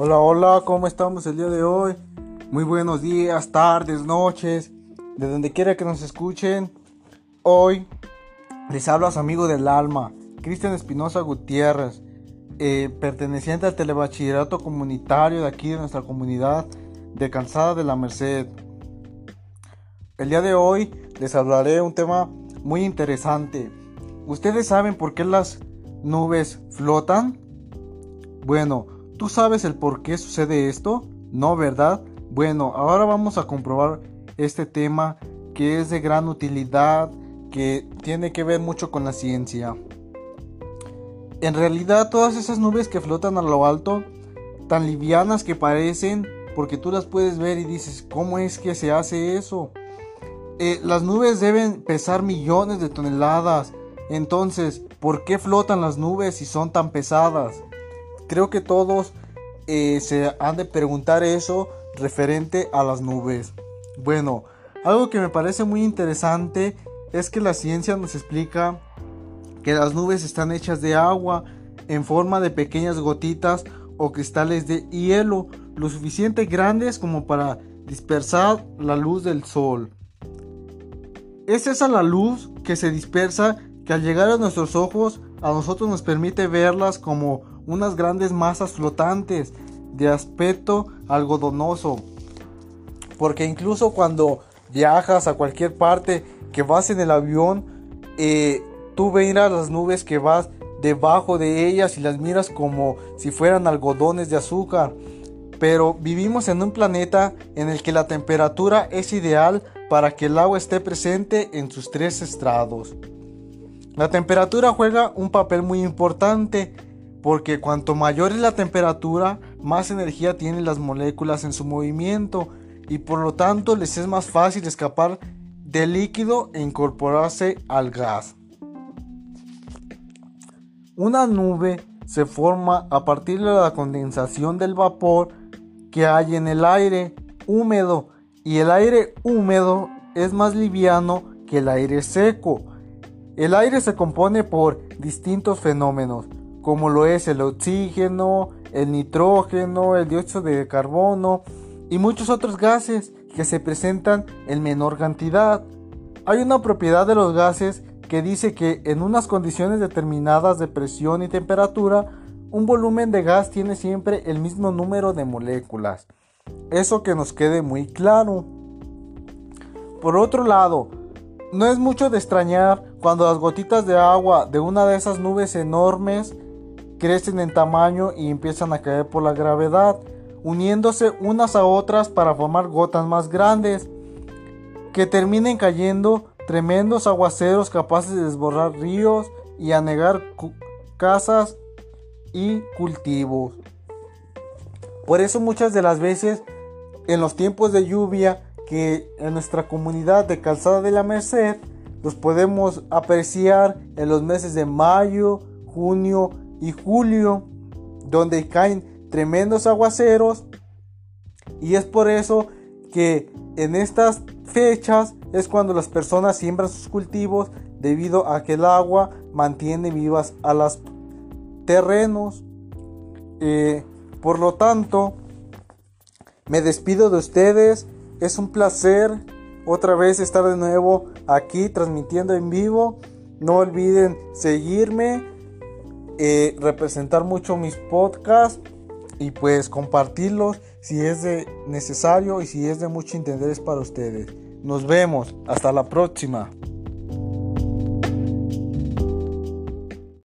Hola, hola, ¿cómo estamos el día de hoy? Muy buenos días, tardes, noches, de donde quiera que nos escuchen. Hoy les hablo a su amigo del alma, Cristian Espinosa Gutiérrez, eh, perteneciente al telebachillerato comunitario de aquí de nuestra comunidad de Calzada de la Merced. El día de hoy les hablaré un tema muy interesante. ¿Ustedes saben por qué las nubes flotan? Bueno, ¿Tú sabes el por qué sucede esto? No, ¿verdad? Bueno, ahora vamos a comprobar este tema que es de gran utilidad, que tiene que ver mucho con la ciencia. En realidad todas esas nubes que flotan a lo alto, tan livianas que parecen, porque tú las puedes ver y dices, ¿cómo es que se hace eso? Eh, las nubes deben pesar millones de toneladas. Entonces, ¿por qué flotan las nubes si son tan pesadas? Creo que todos eh, se han de preguntar eso referente a las nubes. Bueno, algo que me parece muy interesante es que la ciencia nos explica que las nubes están hechas de agua en forma de pequeñas gotitas o cristales de hielo lo suficiente grandes como para dispersar la luz del sol. Es esa la luz que se dispersa que al llegar a nuestros ojos a nosotros nos permite verlas como unas grandes masas flotantes de aspecto algodonoso. Porque incluso cuando viajas a cualquier parte que vas en el avión, eh, tú verás las nubes que vas debajo de ellas y las miras como si fueran algodones de azúcar. Pero vivimos en un planeta en el que la temperatura es ideal para que el agua esté presente en sus tres estrados. La temperatura juega un papel muy importante porque cuanto mayor es la temperatura, más energía tienen las moléculas en su movimiento y por lo tanto les es más fácil escapar del líquido e incorporarse al gas. Una nube se forma a partir de la condensación del vapor que hay en el aire húmedo y el aire húmedo es más liviano que el aire seco. El aire se compone por distintos fenómenos como lo es el oxígeno, el nitrógeno, el dióxido de carbono y muchos otros gases que se presentan en menor cantidad. Hay una propiedad de los gases que dice que en unas condiciones determinadas de presión y temperatura, un volumen de gas tiene siempre el mismo número de moléculas. Eso que nos quede muy claro. Por otro lado, no es mucho de extrañar cuando las gotitas de agua de una de esas nubes enormes crecen en tamaño y empiezan a caer por la gravedad, uniéndose unas a otras para formar gotas más grandes, que terminen cayendo tremendos aguaceros capaces de desbordar ríos y anegar casas y cultivos. Por eso muchas de las veces en los tiempos de lluvia que en nuestra comunidad de Calzada de la Merced los podemos apreciar en los meses de mayo, junio y julio, donde caen tremendos aguaceros. Y es por eso que en estas fechas es cuando las personas siembran sus cultivos debido a que el agua mantiene vivas a los terrenos. Eh, por lo tanto, me despido de ustedes. Es un placer otra vez estar de nuevo aquí transmitiendo en vivo. No olviden seguirme eh, representar mucho mis podcasts y pues compartirlos si es de necesario y si es de mucho interés para ustedes. Nos vemos, hasta la próxima.